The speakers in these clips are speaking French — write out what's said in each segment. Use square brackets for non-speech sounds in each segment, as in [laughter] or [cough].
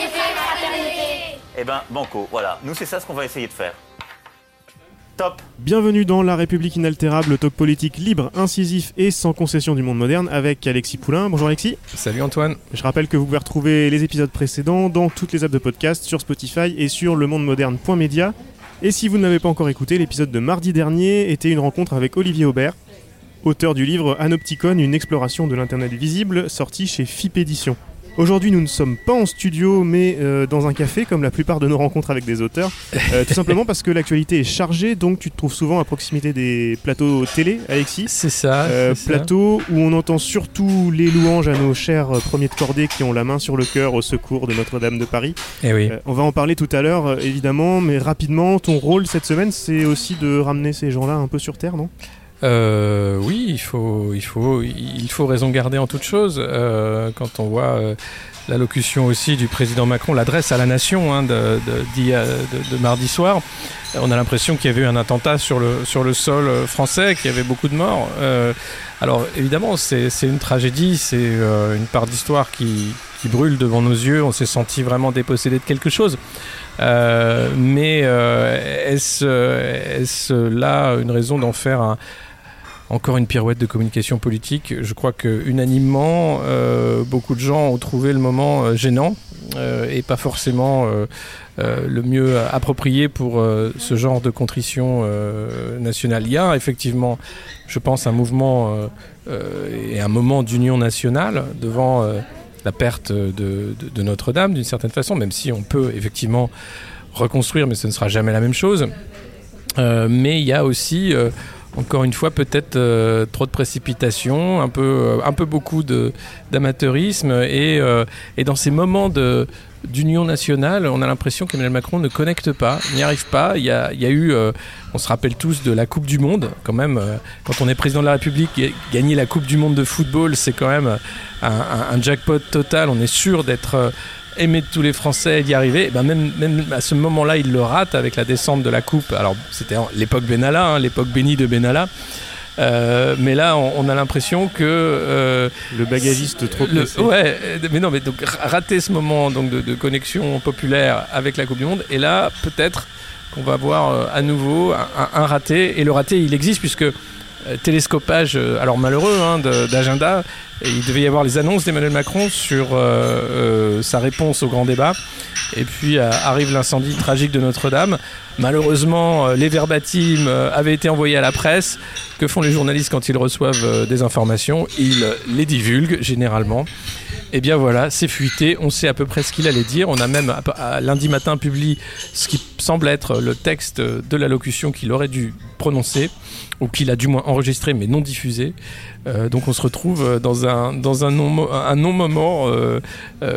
égalité, fraternité. Eh ben, banco, voilà. Nous, c'est ça ce qu'on va essayer de faire. Top Bienvenue dans La République inaltérable, le talk politique libre, incisif et sans concession du monde moderne avec Alexis Poulain. Bonjour Alexis. Salut Antoine. Je rappelle que vous pouvez retrouver les épisodes précédents dans toutes les apps de podcast, sur Spotify et sur lemondemoderne.media. Et si vous ne l'avez pas encore écouté, l'épisode de mardi dernier était une rencontre avec Olivier Aubert, auteur du livre Anopticon, une exploration de l'Internet visible, sorti chez FIP Édition. Aujourd'hui, nous ne sommes pas en studio, mais euh, dans un café, comme la plupart de nos rencontres avec des auteurs. [laughs] Euh, tout simplement parce que l'actualité est chargée, donc tu te trouves souvent à proximité des plateaux télé, Alexis. C'est ça. Euh, c'est ça. plateau où on entend surtout les louanges à nos chers euh, premiers de cordée qui ont la main sur le cœur au secours de Notre-Dame de Paris. Eh oui. On va en parler tout à l'heure, évidemment, mais rapidement, ton rôle cette semaine, c'est aussi de ramener ces gens-là un peu sur Terre, non? Euh, oui, il faut, il faut, il faut raison garder en toute chose. Euh, quand on voit euh, l'allocution aussi du président Macron, l'adresse à la nation hein, de, de, de- de mardi soir, on a l'impression qu'il y avait eu un attentat sur le, sur le sol euh, français, qu'il y avait beaucoup de morts. Euh, alors évidemment, c'est une tragédie, c'est euh, une part d'histoire qui, qui brûle devant nos yeux. On s'est senti vraiment dépossédé de quelque chose. Mais est-ce est-ce là une raison d'en faire un, encore une pirouette de communication politique Je crois que unanimement, euh, beaucoup de gens ont trouvé le moment euh, gênant euh, et pas forcément le mieux approprié pour ce genre de contrition nationale. Il y a effectivement, je pense, un mouvement et un moment d'union nationale devant la perte de, Notre-Dame d'une certaine façon, même si on peut effectivement reconstruire, mais ce ne sera jamais la même chose. Mais il y a aussi, encore une fois, peut-être euh, trop de précipitation, un peu, euh, un peu beaucoup d'amateurisme, et, euh, et dans ces moments d'union nationale, on a l'impression qu'Emmanuel Macron ne connecte pas, n'y arrive pas. Il y a, il y a eu, euh, on se rappelle tous de la Coupe du Monde, quand même, quand on est président de la République, ga- gagner la Coupe du Monde de football, c'est quand même un, jackpot total. On est sûr d'être aimé de tous les Français d'y arriver. Et ben même, même à ce moment-là, il le rate avec la descente de la Coupe. Alors, c'était l'époque Benalla, hein, l'époque bénie de Benalla. Euh, mais là, on, on a l'impression que euh, Le bagagiste trop le- ouais, mais non, mais donc ra- rater ce moment donc de, de connexion populaire avec la Coupe du Monde, et là peut-être qu'on va voir euh, à nouveau un, raté, et le raté il existe puisque télescopage, euh, alors malheureux hein, d'agenda, il devait y avoir les annonces d'Emmanuel Macron sur euh, euh, sa réponse au grand débat, et puis euh, arrive l'incendie tragique de Notre-Dame. Malheureusement, euh, les verbatims euh, avaient été envoyés à la presse. Que font les journalistes quand ils reçoivent euh, des informations? Ils euh, les divulguent généralement. Et bien voilà, c'est fuité, on sait à peu près ce qu'il allait dire. On a même à- lundi matin publié ce qui semble être le texte de l'allocution qu'il aurait dû prononcer, ou qu'il a du moins enregistré mais non diffusé. Euh, donc on se retrouve euh, dans un, dans un non- un non-moment euh,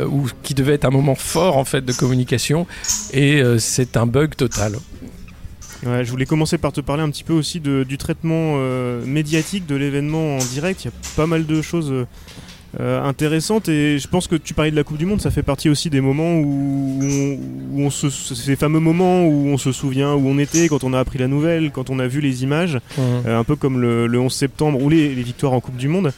où- qui devait être un moment fort en fait de communication, et c'est un bug total. Je voulais commencer par te parler un petit peu aussi du traitement médiatique de l'événement en direct. Il y a pas mal de choses euh, intéressantes et je pense que tu parlais de la Coupe du Monde, ça fait partie aussi des moments où on, où on se, ces fameux moments où on se souvient où on était quand on a appris la nouvelle, quand on a vu les images, euh, un peu comme le, le 11 septembre ou les, les victoires en Coupe du Monde.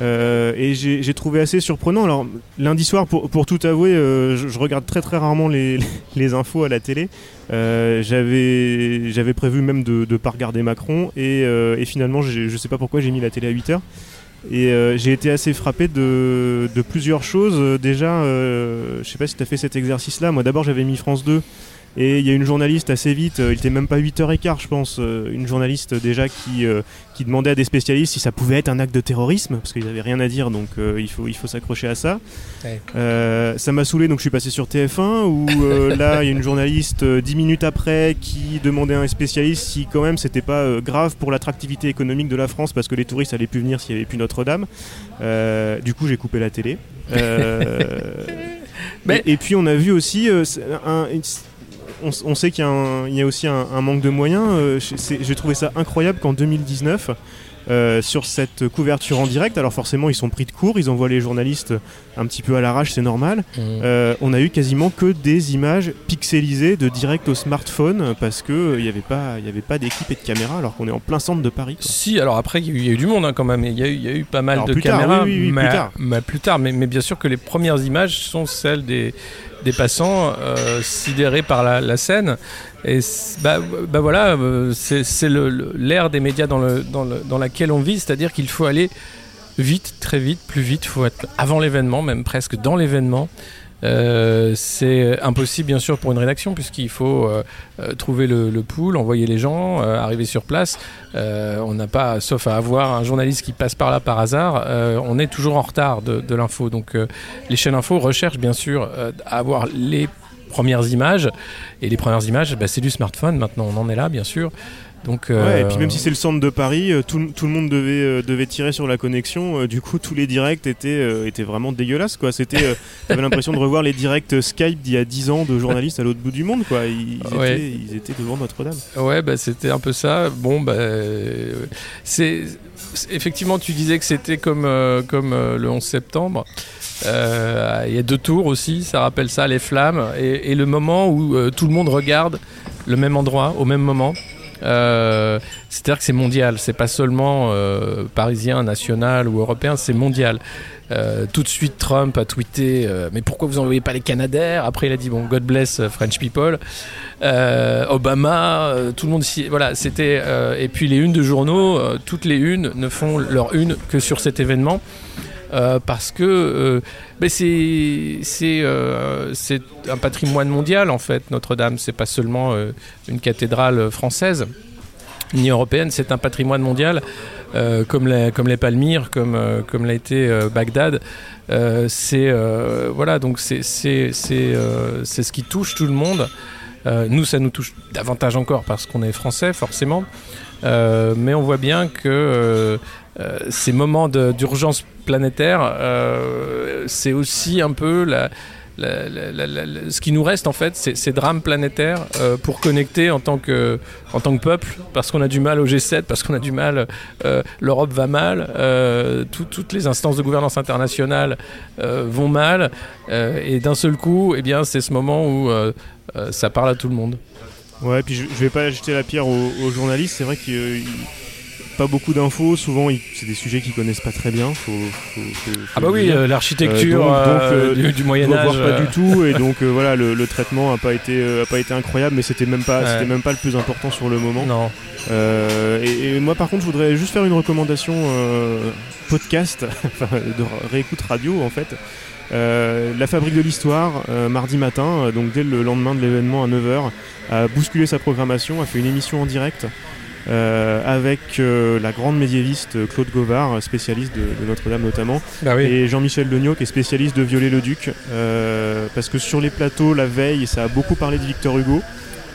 Euh, et j'ai trouvé assez surprenant. Alors lundi soir, pour, pour tout avouer, je, je regarde très très rarement les, [laughs] les infos à la télé. J'avais j'avais prévu même de ne pas regarder Macron et, et finalement je sais pas pourquoi j'ai mis la télé à 8h et euh, j'ai été assez frappé de, de plusieurs choses. Euh, déjà euh, je sais pas si tu as fait cet exercice là moi d'abord j'avais mis France 2 et il y a une journaliste assez vite, euh, il était même pas 8h15 je pense, euh, une journaliste déjà qui, euh, qui demandait à des spécialistes si ça pouvait être un acte de terrorisme, parce qu'ils avaient rien à dire donc il faut, il faut s'accrocher à ça. Ouais. Ça m'a saoulé donc je suis passé sur TF1 où [laughs] là il y a une journaliste euh, 10 minutes après qui demandait à un spécialiste si quand même c'était pas grave pour l'attractivité économique de la France parce que les touristes allaient plus venir s'il y avait plus Notre-Dame. Du coup j'ai coupé la télé. Euh, [laughs] Mais- et, et puis on a vu aussi euh, un- on, on sait qu'il y, a y aussi un, un manque de moyens. Euh, J'ai trouvé ça incroyable qu'en 2019, euh, sur cette couverture en direct, alors forcément ils sont pris de court, ils envoient les journalistes un petit peu à l'arrache, c'est normal. Mm. Euh, on a eu quasiment que des images pixelisées de direct au smartphone parce que euh, il n'y avait pas, il y avait pas d'équipe et de caméra alors qu'on est en plein centre de Paris. quoi. Si, alors après, il y a eu- il y, a eu du monde hein, quand même. Il y, a eu- il y a eu pas mal Alors, de plus tard, caméras. oui, oui, oui, plus tard. mais plus tard. Mais, mais bien sûr que les premières images sont celles des, des passants euh, sidérés par la, scène. Et bah, bah voilà, euh, c'est l'ère des médias dans, dans laquelle on vit, c'est-à-dire qu'il faut aller vite, très vite, plus vite. Il faut être avant l'événement, même presque dans l'événement. Euh, c'est impossible bien sûr pour une rédaction puisqu'il faut euh, euh, trouver le, le pool, envoyer les gens, euh, arriver sur place. Euh, on n'a pas, sauf à avoir un journaliste qui passe par là par hasard, euh, on est toujours en retard de, l'info. Donc euh, les chaînes info recherchent bien sûr euh, à avoir les premières images et les premières images, bah, c'est du smartphone. Maintenant, on en est là bien sûr. Donc Ouais, euh, et puis même si c'est le centre de Paris, euh, tout, tout le monde devait, euh, devait tirer sur la connexion. euh, du coup, tous les directs étaient, euh, étaient vraiment dégueulasses. Quoi. C'était, euh, [laughs] t'avais l'impression de revoir les directs Skype d'il y a 10 ans de journalistes à l'autre bout du monde. Quoi. Ils, ils Ouais. étaient, ils étaient devant Notre-Dame. Ouais, bah, c'était un peu ça. Bon, bah, euh, c'est effectivement, tu disais que c'était comme, euh, comme euh, le 11 septembre. Euh, Il y a deux tours aussi, ça rappelle ça, les flammes, et, et le moment où euh, tout le monde regarde le même endroit au même moment. Euh, C'est-à-dire que c'est mondial, c'est pas seulement euh, parisien, national ou européen, c'est mondial. Euh, tout de suite, Trump a tweeté Mais pourquoi vous envoyez pas les Canadaires? Après, il a dit Bon, God bless French people. Obama, tout le monde ici. Voilà, c'était. et puis les unes de journaux, toutes les unes ne font leur une que sur cet événement. Euh, parce que euh, euh, c'est un patrimoine mondial en fait Notre-Dame. C'est pas seulement une cathédrale française ni européenne. C'est un patrimoine mondial comme les Palmyres comme l'a été Bagdad. C'est voilà donc c'est c'est c'est ce qui touche tout le monde. Nous, ça nous touche davantage encore parce qu'on est français, forcément. Mais on voit bien que euh, ces moments d'urgence planétaire, euh, c'est aussi un peu ce qui nous reste en fait, ces drames planétaires euh, pour connecter en tant que, peuple, parce qu'on a du mal au G7, parce qu'on a du mal, l'Europe va mal, tout- toutes les instances de gouvernance internationale vont mal, et d'un seul coup, eh bien, c'est ce moment où ça parle à tout le monde. Ouais, puis je, je vais pas jeter la pierre aux, aux journalistes. C'est vrai qu'il y a pas beaucoup d'infos. Souvent, c'est des sujets qu'ils connaissent pas très bien. Faut, faut- faut- Ah bah oui, euh, l'architecture Euh, euh, du, du Moyen Âge. pas euh, du tout et donc voilà le, le traitement a pas été a pas été incroyable mais c'était même pas Ouais. c'était même pas le plus important sur le moment Non. Et, et moi par contre je voudrais juste faire une recommandation podcast [laughs] de réécoute radio en fait Euh, la fabrique de l'histoire euh, mardi matin euh, donc dès le lendemain de l'événement à 9h a bousculé sa programmation a fait une émission en direct avec euh, la grande médiéviste Claude Govard spécialiste de, de Notre-Dame notamment Bah oui. et Jean-Michel Legnaud qui est spécialiste de Viollet-le-Duc euh, parce que sur les plateaux la veille ça a beaucoup parlé de Victor Hugo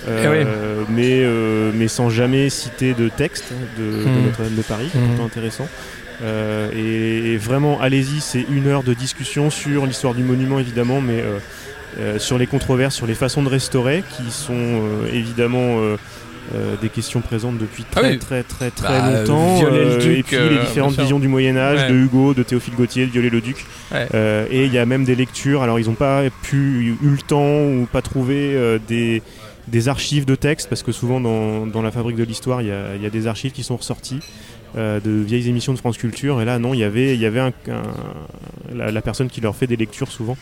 euh, Eh oui. mais, euh, mais sans jamais citer de texte de, de Mhm. Notre-Dame de Paris, c'est Mhm. pourtant intéressant. Euh, et, et vraiment, allez-y, c'est une heure de discussion sur l'histoire du monument évidemment, mais euh, euh, sur les controverses, sur les façons de restaurer, qui sont euh, évidemment euh, euh, des questions présentes depuis Ah très oui. très très très Bah, longtemps. Viollet-le-Duc, et puis euh, les différentes visions du Moyen Âge, Ouais. de Hugo, de Théophile Gautier, de Viollet-le-Duc. Ouais. Euh, et il y a même des lectures. Alors ils n'ont pas pu eu le temps ou pas trouvé euh, des des archives de textes parce que souvent dans, dans la fabrique de l'histoire il y a, il y a des archives qui sont ressorties euh, de vieilles émissions de France Culture. Et là non il y avait il y avait un, un- la, la personne qui leur fait des lectures souvent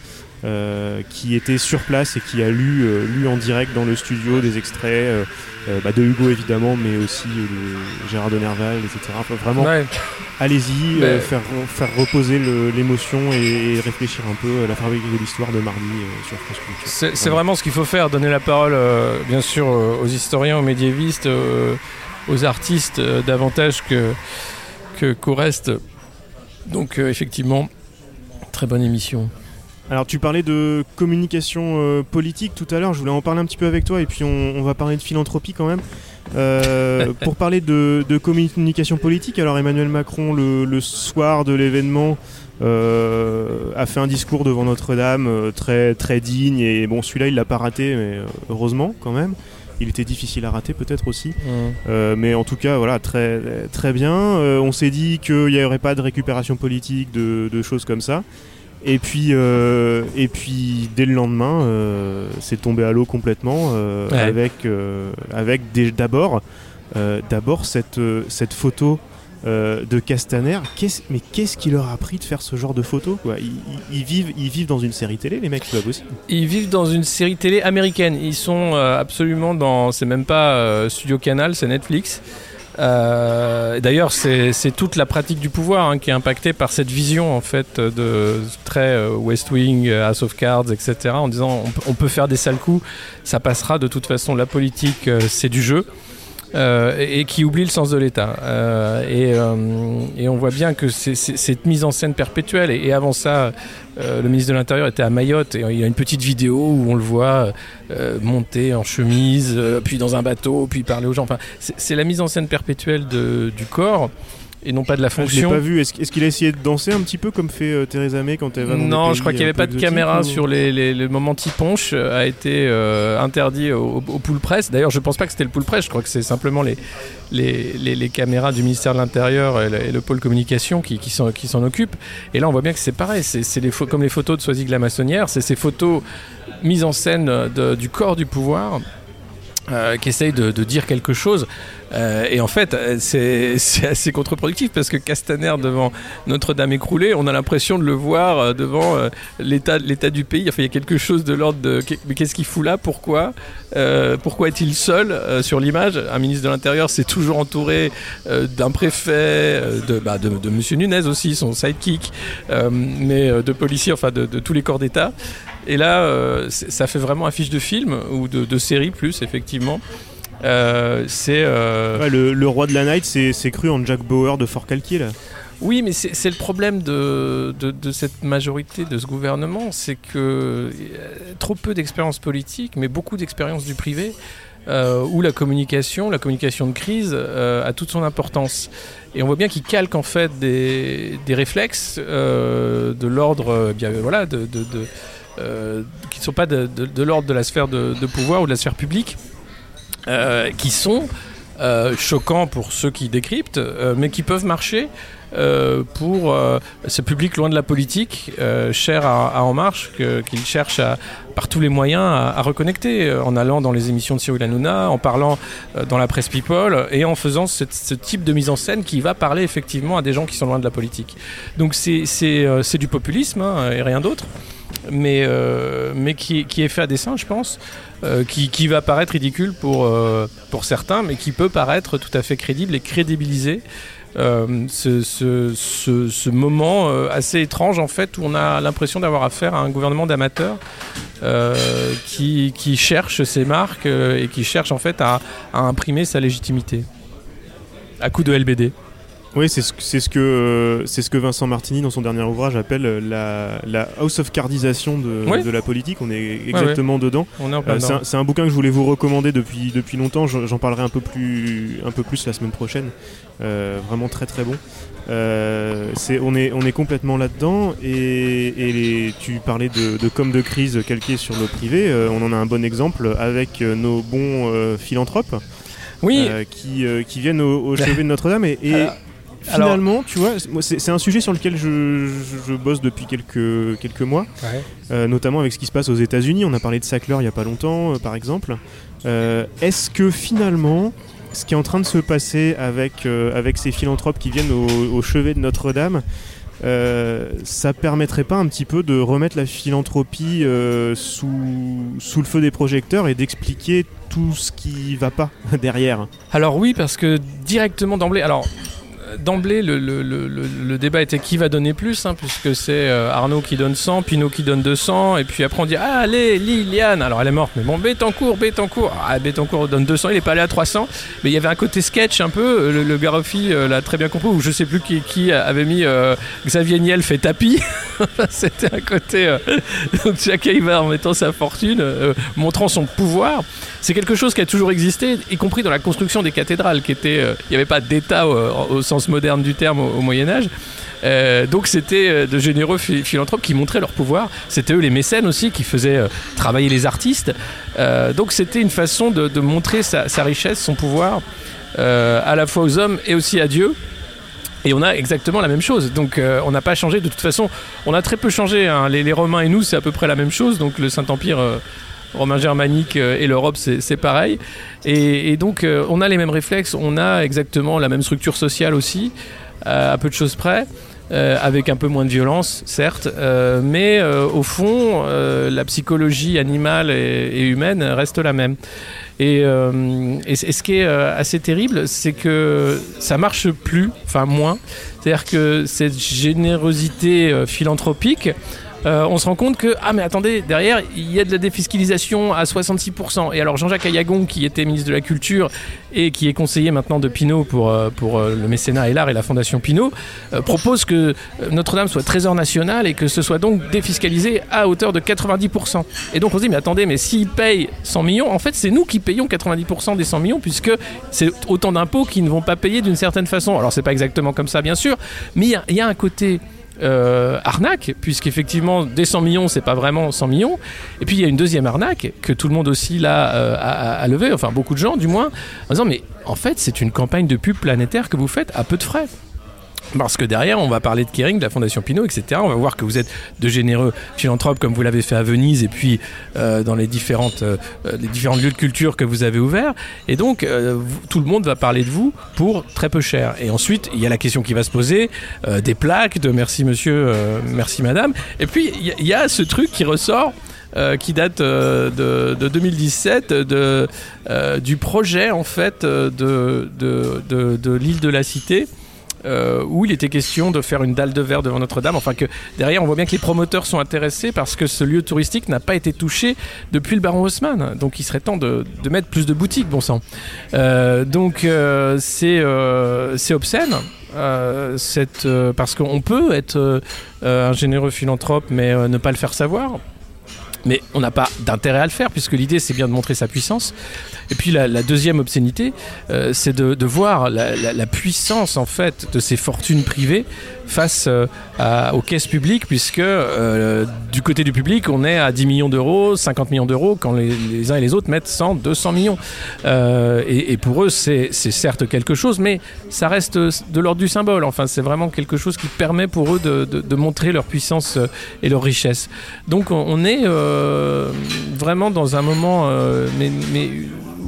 euh, qui était sur place et qui a lu euh, lu en direct dans le studio des extraits euh, euh, bah, de Hugo évidemment mais aussi de Gérard de Nerval etc Enfin, vraiment Ouais. allez-y Mais- euh, faire, faire reposer l'émotion et, et réfléchir un peu euh, la fabrique de l'histoire de mardi euh, sur France Culture. C'est vraiment. ce qu'il faut faire, donner la parole, euh, bien sûr, aux historiens, aux médiévistes, euh, aux artistes, euh, davantage que qu'au reste. Donc, euh, effectivement, très bonne émission. Alors tu parlais de communication euh, politique tout à l'heure, je voulais en parler un petit peu avec toi et puis on, on va parler de philanthropie quand même. Euh, [laughs] pour parler de, de communication politique, alors Emmanuel Macron, le, le soir de l'événement, euh, a fait un discours devant Notre-Dame très, très digne. Et bon, celui-là, il l'a pas raté, mais heureusement quand même. Il était difficile à rater peut-être aussi. Euh, mais en tout cas, voilà, très, très bien. Euh, on s'est dit qu'il n'y aurait pas de récupération politique, de, de choses comme ça. Et puis, euh, et puis dès le lendemain, euh, c'est tombé à l'eau complètement euh, Ouais. avec, avec d'abord, d'abord cette, cette photo euh, de Castaner. Mais qu'est-ce qui leur a appris de faire ce genre de photo quoi? Ils, vivent, ils vivent dans une série télé, les mecs, c'est. Ils vivent dans une série télé américaine. Ils sont euh, absolument dans. C'est même pas euh, Studio Canal, c'est Netflix. D'ailleurs, c'est toute la pratique du pouvoir hein, qui est impactée par cette vision en fait de très West Wing, House of Cards, etc. En disant on, peut- on peut faire des sales coups, ça passera. De toute façon, la politique, c'est du jeu. Euh, et, qui oublie le sens de l'État. Euh, et, euh, et on voit bien que c'est cette mise en scène perpétuelle. Et, avant ça, le ministre de l'Intérieur était à Mayotte et il y a une petite vidéo où on le voit monter en chemise, puis dans un bateau, puis parler aux gens. Enfin, c'est la mise en scène perpétuelle du corps et non pas de la Ah, je l'ai fonction. pas vu. Est-ce qu'il a essayé de danser un petit peu comme fait euh, Theresa May quand elle va dans Non, je crois qu'il n'y un avait pas de caméra ou- sur les, les, les moments tiponche, euh, a été euh, interdit au, au pool press. D'ailleurs, je pense pas que c'était le pool press, je crois que c'est simplement les, les, les, caméras du ministère de l'Intérieur et le, et le pôle communication qui, qui s'en qui s'en occupent. Et là, on voit bien que c'est pareil, c'est c'est les pho- comme les photos de Soisig la maçonnière, c'est ces photos mises en scène de- du corps du pouvoir. Euh, qui essaye de, de dire quelque chose. Euh, et en fait euh, [laughs] c'est assez contre-productif parce que Castaner devant Notre-Dame écroulée on a l'impression de le voir devant l'état du pays. Enfin il y a quelque chose de l'ordre de mais qu'est-ce qu'il fout là? Pourquoi? Pourquoi est-il seul sur l'image? Un ministre de l'intérieur c'est toujours entouré d'un préfet de, bah, de monsieur Nunez aussi son sidekick mais de policiers enfin de tous les corps d'état et là euh, ça fait vraiment affiche de film ou de, de série plus effectivement Euh, c'est euh, Ouais, le, le roi de la night, c'est cru en Jack Bauer de Fort Calquier là. Oui, mais c'est le problème de, de, de cette majorité, de ce gouvernement, c'est que trop peu d'expérience politique, mais beaucoup d'expérience du privé, euh, où la communication, la communication de crise, euh, a toute son importance. Et on voit bien qu'ils calquent en fait des, des réflexes euh, de l'ordre, bien voilà, de, de, de, euh, qui ne sont pas de, l'ordre de la sphère de, pouvoir ou de la sphère publique, euh, qui sont euh, choquants pour ceux qui décryptent, mais qui peuvent marcher pour ce public loin de la politique, cher à, En Marche, que- qu'il cherche à, par tous les moyens à, reconnecter, en allant dans les émissions de Cyril Hanouna, en parlant dans la presse People, et en faisant ce type de mise en scène qui va parler effectivement à des gens qui sont loin de la politique. Donc c'est du populisme hein, et rien d'autre, mais, euh, mais qui, est fait à dessein, je pense. euh, qui, qui va paraître ridicule pour, euh, pour certains, mais qui peut paraître tout à fait crédible et crédibiliser ce, ce, ce, moment assez étrange en fait où on a l'impression d'avoir affaire à un gouvernement d'amateurs qui, qui cherche ses marques et qui cherche en fait à, à imprimer sa légitimité à coup de LBD. Oui, c'est ce, que euh, c'est ce que Vincent Martini dans son dernier ouvrage appelle euh, la, la house of cardisation de, Oui. de la politique. On est exactement dedans. On est en plein Euh, c'est dedans. un, c'est un bouquin que je voulais vous recommander depuis depuis longtemps. J'en parlerai un peu plus un peu plus la semaine prochaine. Euh, vraiment très très bon. Euh, on est on est complètement là-dedans et, et les- tu parlais de, de com de crise calqué sur le privé. Euh, on en a un bon exemple avec nos bons euh, philanthropes Oui, euh, qui, euh, qui viennent au, au chevet de Notre-Dame. Et, et Alors- finalement, tu vois, c'est un sujet sur lequel je, je- je bosse depuis quelques, quelques mois, euh, notamment avec ce qui se passe aux États-Unis. On a parlé de Sackler il n'y a pas longtemps, euh, par exemple. Euh, Est-ce que finalement, ce qui est en train de se passer avec, euh, avec ces philanthropes qui viennent au, au chevet de Notre-Dame, euh, ça permettrait pas un petit peu de remettre la philanthropie euh, sous, sous le feu des projecteurs et d'expliquer tout ce qui va pas [laughs] derrière? Alors oui, parce que directement d'emblée, alors d'emblée, le, débat était qui va donner plus, hein, puisque c'est euh, Arnaud qui donne 100, Pinot qui donne 200, et puis après on dit Ah, allez, Liliane Alors elle est morte, mais bon, Bettencourt, Bettencourt Ah, Bettencourt donne 200, il est pas allé à 300, mais il y avait un côté sketch un peu, euh, le, euh, l'a très bien compris, ou je sais plus qui, avait mis euh, Xavier Niel fait tapis. [laughs] C'était un côté. euh, donc chacun va en mettant sa fortune, euh, montrant son pouvoir. C'est quelque chose qui a toujours existé, y compris dans la construction des cathédrales, qui était. euh, Il n'y avait pas d'État euh, au sens moderne du terme au, au Moyen-Âge. Euh, donc c'était de généreux phi- philanthropes qui montraient leur pouvoir. C'était eux les mécènes aussi qui faisaient travailler les artistes. Donc c'était une façon de, montrer sa, richesse, son pouvoir, à la fois aux hommes et aussi à Dieu. Et on a exactement la même chose. Donc on n'a pas changé. De toute façon, on a très peu changé. hein. Les, Romains et nous, c'est à peu près la même chose. Donc le Saint-Empire romain germanique euh, et l'Europe, c'est pareil. Et, donc euh, on a les mêmes réflexes. On a exactement la même structure sociale aussi, euh, à peu de choses près. avec un peu moins de violence, certes, mais au fond, la psychologie animale et, humaine reste la même. Et, et ce qui est assez terrible, c'est que ça marche plus, enfin moins. C'est-à-dire que cette générosité philanthropique, euh, on se rend compte que, ah mais attendez, derrière, il y a de la défiscalisation à 66%. Et alors Jean-Jacques Ayagon, qui était ministre de la Culture et qui est conseiller maintenant de Pinault pour, euh, pour euh, le mécénat et l'art et la Fondation Pinault, propose que Notre-Dame soit trésor national et que ce soit donc défiscalisé à hauteur de 90%. Et donc on se dit, mais attendez, mais s'ils payent 100 millions, en fait c'est nous qui payons 90% des 100 millions puisque c'est autant d'impôts qu'ils ne vont pas payer d'une certaine façon. Alors c'est pas exactement comme ça bien sûr, mais il y, a un côté euh, arnaque, puisqu'effectivement, des 100 millions, c'est pas vraiment 100 millions. Et puis il y a une deuxième arnaque que tout le monde aussi là euh, a, a- a levé, enfin beaucoup de gens du moins, en disant mais en fait c'est une campagne de pub planétaire que vous faites à peu de frais. Parce que derrière, on va parler de Kering, de la Fondation Pinot, etc. On va voir que vous êtes de généreux philanthropes comme vous l'avez fait à Venise et puis euh, dans les, différentes, euh, les différents lieux de culture que vous avez ouverts. Et donc, euh, tout le monde va parler de vous pour très peu cher. Et ensuite, il y a la question qui va se poser, euh, des plaques de merci monsieur, euh, merci madame. Et puis, il y a- ce truc qui ressort. euh, qui date de, de 2017 de, du projet en fait de, de, de l'île de la Cité euh, où il était question de faire une dalle de verre devant Notre-Dame. Enfin que derrière, on voit bien que les promoteurs sont intéressés parce que ce lieu touristique n'a pas été touché depuis le baron Haussmann. Donc il serait temps de, mettre plus de boutiques, bon sang. Euh, donc euh, c'est obscène. parce qu'on peut être un généreux philanthrope mais ne pas le faire savoir. Mais on n'a pas d'intérêt à le faire puisque l'idée c'est bien de montrer sa puissance. Et puis la, la deuxième obscénité, euh, c'est de, de voir la, la- la puissance en fait de ces fortunes privées face euh, à- aux caisses publiques, puisque euh, du côté du public, on est à 10 millions d'euros, 50 millions d'euros, quand les, les uns et les autres mettent 100, 200 millions. Euh, et, et pour eux, c'est certes quelque chose, mais ça reste de l'ordre du symbole. Enfin, c'est vraiment quelque chose qui permet pour eux de, de- de montrer leur puissance euh, et leur richesse. Donc on, on est vraiment dans un moment mais, mais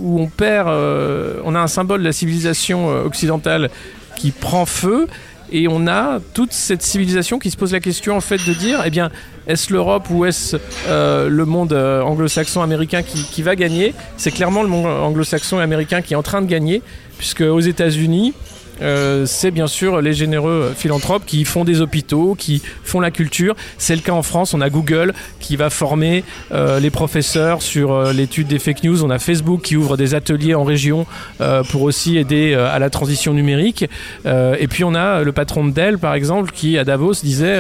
où on perd, euh, on a un symbole de la civilisation euh, occidentale qui prend feu. Et on a toute cette civilisation qui se pose la question en fait de dire, eh bien, est-ce l'Europe ou est-ce euh, le monde anglo-saxon américain qui, qui va gagner? C'est clairement le monde anglo-saxon américain qui est en train de gagner, puisque aux États-Unis, euh, c'est bien sûr les généreux philanthropes qui font des hôpitaux, qui font la culture. C'est le cas en France. On a Google qui va former euh, les professeurs sur euh, l'étude des fake news. On a Facebook qui ouvre des ateliers en région pour aussi aider à la transition numérique. Et puis on a le patron de Dell, par exemple, qui à Davos disait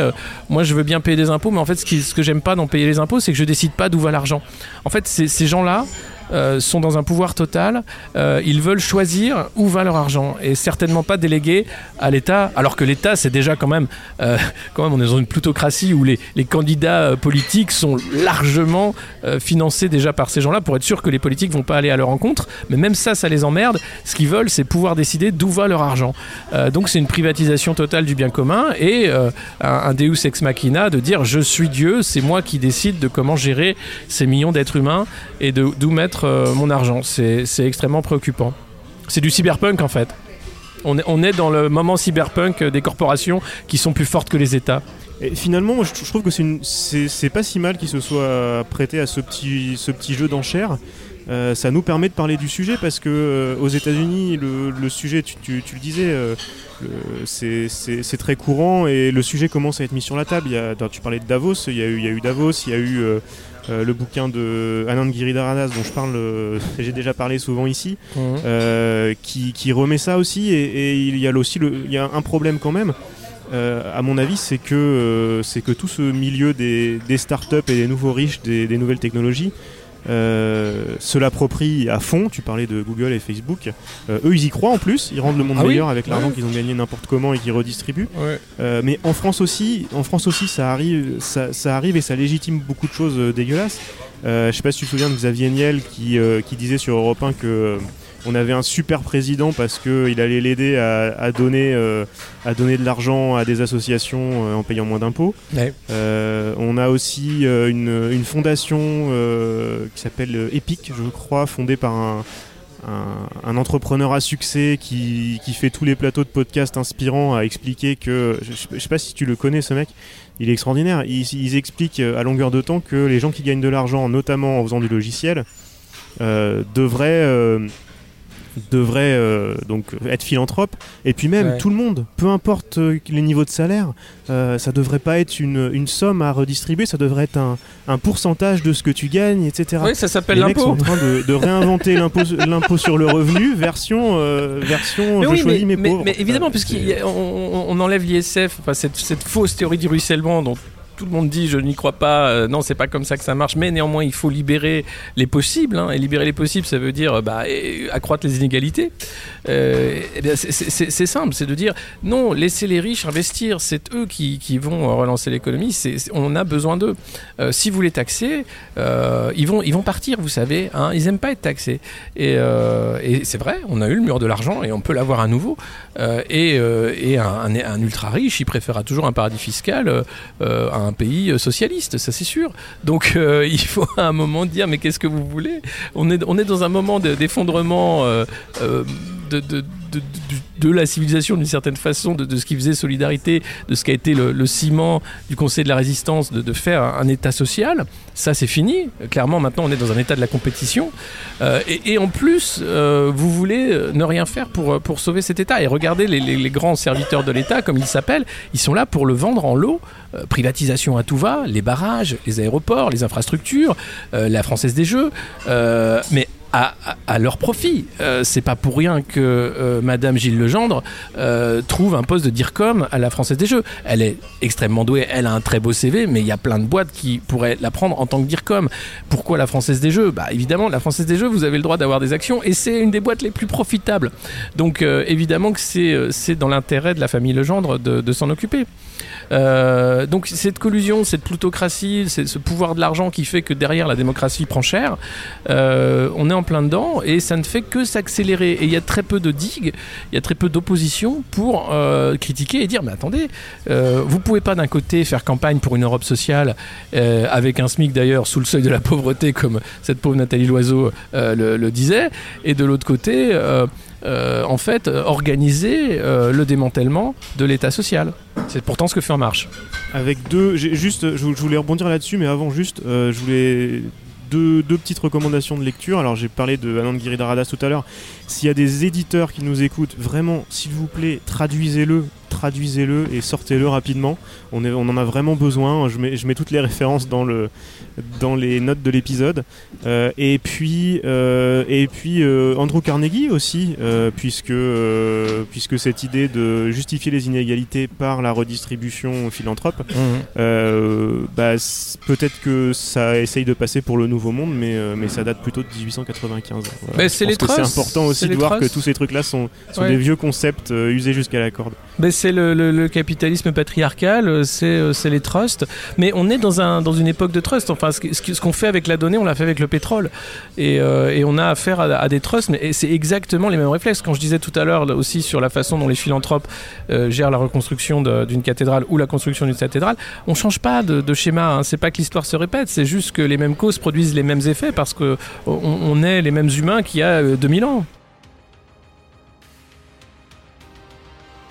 Moi, je veux bien payer des impôts, mais en fait, ce, qui- ce que j'aime pas dans payer les impôts, c'est que je décide pas d'où va l'argent. En fait, ces gens-là. Euh, sont dans un pouvoir total, euh, ils veulent choisir où va leur argent et certainement pas déléguer à l'État, alors que l'État c'est déjà quand même, euh, [laughs] quand même on est dans une plutocratie où les, les candidats politiques sont largement financés déjà par ces gens-là pour être sûr que les politiques vont pas aller à leur rencontre, mais même ça, ça les emmerde. Ce qu'ils veulent, c'est pouvoir décider d'où va leur argent. Donc c'est une privatisation totale du bien commun et un, un Deus ex machina de dire je suis Dieu, c'est moi qui décide de comment gérer ces millions d'êtres humains et d'où mettre euh, mon argent. C'est extrêmement préoccupant. C'est du cyberpunk en fait. On est, on est dans le moment cyberpunk des corporations qui sont plus fortes que les États. Et finalement, je, trouve que c'est pas si mal qu'il se soit prêté à ce petit, ce petit jeu d'enchères. euh, ça nous permet de parler du sujet parce que euh, aux États-Unis, le, le sujet, tu, tu- le disais, euh, c'est- très courant et le sujet commence à être mis sur la table. Tu parlais de Davos, il y a eu, il y a eu Davos, il y a eu euh, le bouquin de Anand Giridharadas dont je parle, euh, [laughs] j'ai déjà parlé souvent ici, Mhm. euh, qui, qui remet ça aussi. Et, et il y a aussi le, il y a un problème quand même. euh, à mon avis, c'est que euh, c'est que tout ce milieu des, des startups et des nouveaux riches, des, des nouvelles technologies, se l'approprient à fond. Tu parlais de Google et Facebook. Euh, eux, ils y croient en plus. Ils rendent le monde Ah oui meilleur avec l'argent Ouais. qu'ils ont gagné n'importe comment et qu'ils redistribuent. Ouais. Euh, mais en France aussi, en France aussi, ça arrive, ça, ça arrive et ça légitime beaucoup de choses euh, dégueulasses. Euh, je sais pas si tu te souviens de Xavier Niel qui, euh, qui disait sur Europe 1 que euh, on avait un super président parce que il allait l'aider à, à donner, euh, à donner de l'argent à des associations euh, en payant moins d'impôts. Ouais. Euh, on a aussi une, une fondation qui s'appelle Epic, je crois, fondée par un, un, un entrepreneur à succès qui, qui fait tous les plateaux de podcast inspirants à expliquer que. Je, je sais pas si tu le connais, ce mec. Il est extraordinaire. Ils, ils expliquent à longueur de temps que les gens qui gagnent de l'argent, notamment en faisant du logiciel, euh, devraient. euh, devraient euh, donc être philanthropes et puis même Ouais. tout le monde peu importe euh, les niveaux de salaire euh, ça devrait pas être une, une somme à redistribuer ça devrait être un, un pourcentage de ce que tu gagnes etc Oui, ça s'appelle mecs sont en l'impôt. train de, de réinventer l'impôt l'impôt sur le revenu version euh, version Mais je oui, choisis mais, mes mais- pauvres mais évidemment, Euh, puisqu'on on, on enlève l'ISF, enfin, cette, cette fausse théorie du ruissellement dont tout le monde dit je n'y crois pas, euh, non, c'est pas comme ça que ça marche, mais néanmoins, il faut libérer les possibles. hein, et libérer les possibles, ça veut dire euh, bah, et- accroître les inégalités. Euh, eh c'est- simple, c'est de dire non, laissez les riches investir, c'est eux qui, vont euh, relancer l'économie, on a besoin d'eux. Euh, si vous les taxez, euh, ils, vont, ils vont partir, vous savez, hein, ils aiment pas être taxés. Et, euh, c'est vrai, on a eu le mur de l'argent et on peut l'avoir à nouveau. Euh, et euh, un, un- ultra riche, il préférera toujours un paradis fiscal euh, euh, à un pays euh, socialiste, ça c'est sûr. Donc euh, [laughs] il faut à un moment dire mais qu'est-ce que vous voulez? On est, on est dans un moment de- d'effondrement euh, de, de, la civilisation d'une certaine façon, de, ce qui faisait solidarité, de ce qui a été le, ciment du Conseil de la Résistance, de, faire un, État social. Ça c'est fini. Clairement maintenant on est dans un état de la compétition. Euh, et, en plus, euh, vous voulez euh, ne rien faire pour, pour sauver cet État. Et regardez les, grands serviteurs de l'État, comme ils s'appellent, ils sont là pour le vendre en lot. Privatisation à tout va, les barrages, les aéroports, les infrastructures, la Française des Jeux. Mais à, leur profit. Euh, c'est pas pour rien que euh, Madame Gilles Legendre euh, trouve un poste de DIRCOM à la Française des Jeux. Elle est extrêmement douée, elle a un très beau CV, mais il y a plein de boîtes qui pourraient la prendre en tant que DIRCOM. Pourquoi la Française des Jeux? Bah évidemment, la Française des Jeux, vous avez le droit d'avoir des actions et c'est une des boîtes les plus profitables. Donc euh, évidemment que c'est euh, c'est dans l'intérêt de la famille Legendre de, de s'en occuper. Donc cette collusion, cette plutocratie, ce pouvoir de l'argent qui fait que derrière la démocratie prend cher, on est en plein dedans et ça ne fait que s'accélérer. Et il y a très peu de digues, il y a très peu d'opposition pour euh, critiquer et dire mais attendez, euh, vous pouvez pas d'un côté faire campagne pour une Europe sociale euh, avec un SMIC d'ailleurs sous le seuil de la pauvreté comme cette pauvre Nathalie Loiseau euh, le, le disait, et de l'autre côté en fait organiser le démantèlement de l'État social. C'est pourtant ce que fait En Marche. avec deux juste je, vou- je voulais rebondir là-dessus mais avant juste je voulais deux, petites recommandations de lecture. Alors j'ai parlé de Anand Giridharadas tout à l'heure. S'il y a des éditeurs qui nous écoutent vraiment s'il vous plaît traduisez-le traduisez-le et sortez-le rapidement on, est, on en a vraiment besoin je mets, je mets toutes les références dans, le, dans les notes de l'épisode Euh, et puis euh, et puis euh, Andrew Carnegie aussi euh, puisque euh, puisque cette idée de justifier les inégalités par la redistribution philanthrope euh, bah, peut-être que ça essaye de passer pour le nouveau monde, mais, euh, mais ça date plutôt de 1895. Voilà. C'est important aussi de voir que tous ces trucs-là sont, sont Ouais. des vieux concepts euh, usés jusqu'à la corde. C'est le, capitalisme patriarcal, euh, c'est euh, c'est les trusts. Mais on est dans, un, dans une époque de trust. Enfin, ce qu'on fait avec la donnée, on l'a fait avec le pétrole. Et, euh, on a affaire à, des trusts, mais c'est exactement les mêmes réflexes. Quand je disais tout à l'heure aussi sur la façon dont les philanthropes gèrent la reconstruction d'une cathédrale ou la construction d'une cathédrale, on change pas de, schéma. Hein. C'est pas que l'histoire se répète, c'est juste que les mêmes causes produisent les mêmes effets parce que on, on est les mêmes humains qu'il y a euh, 2000 ans.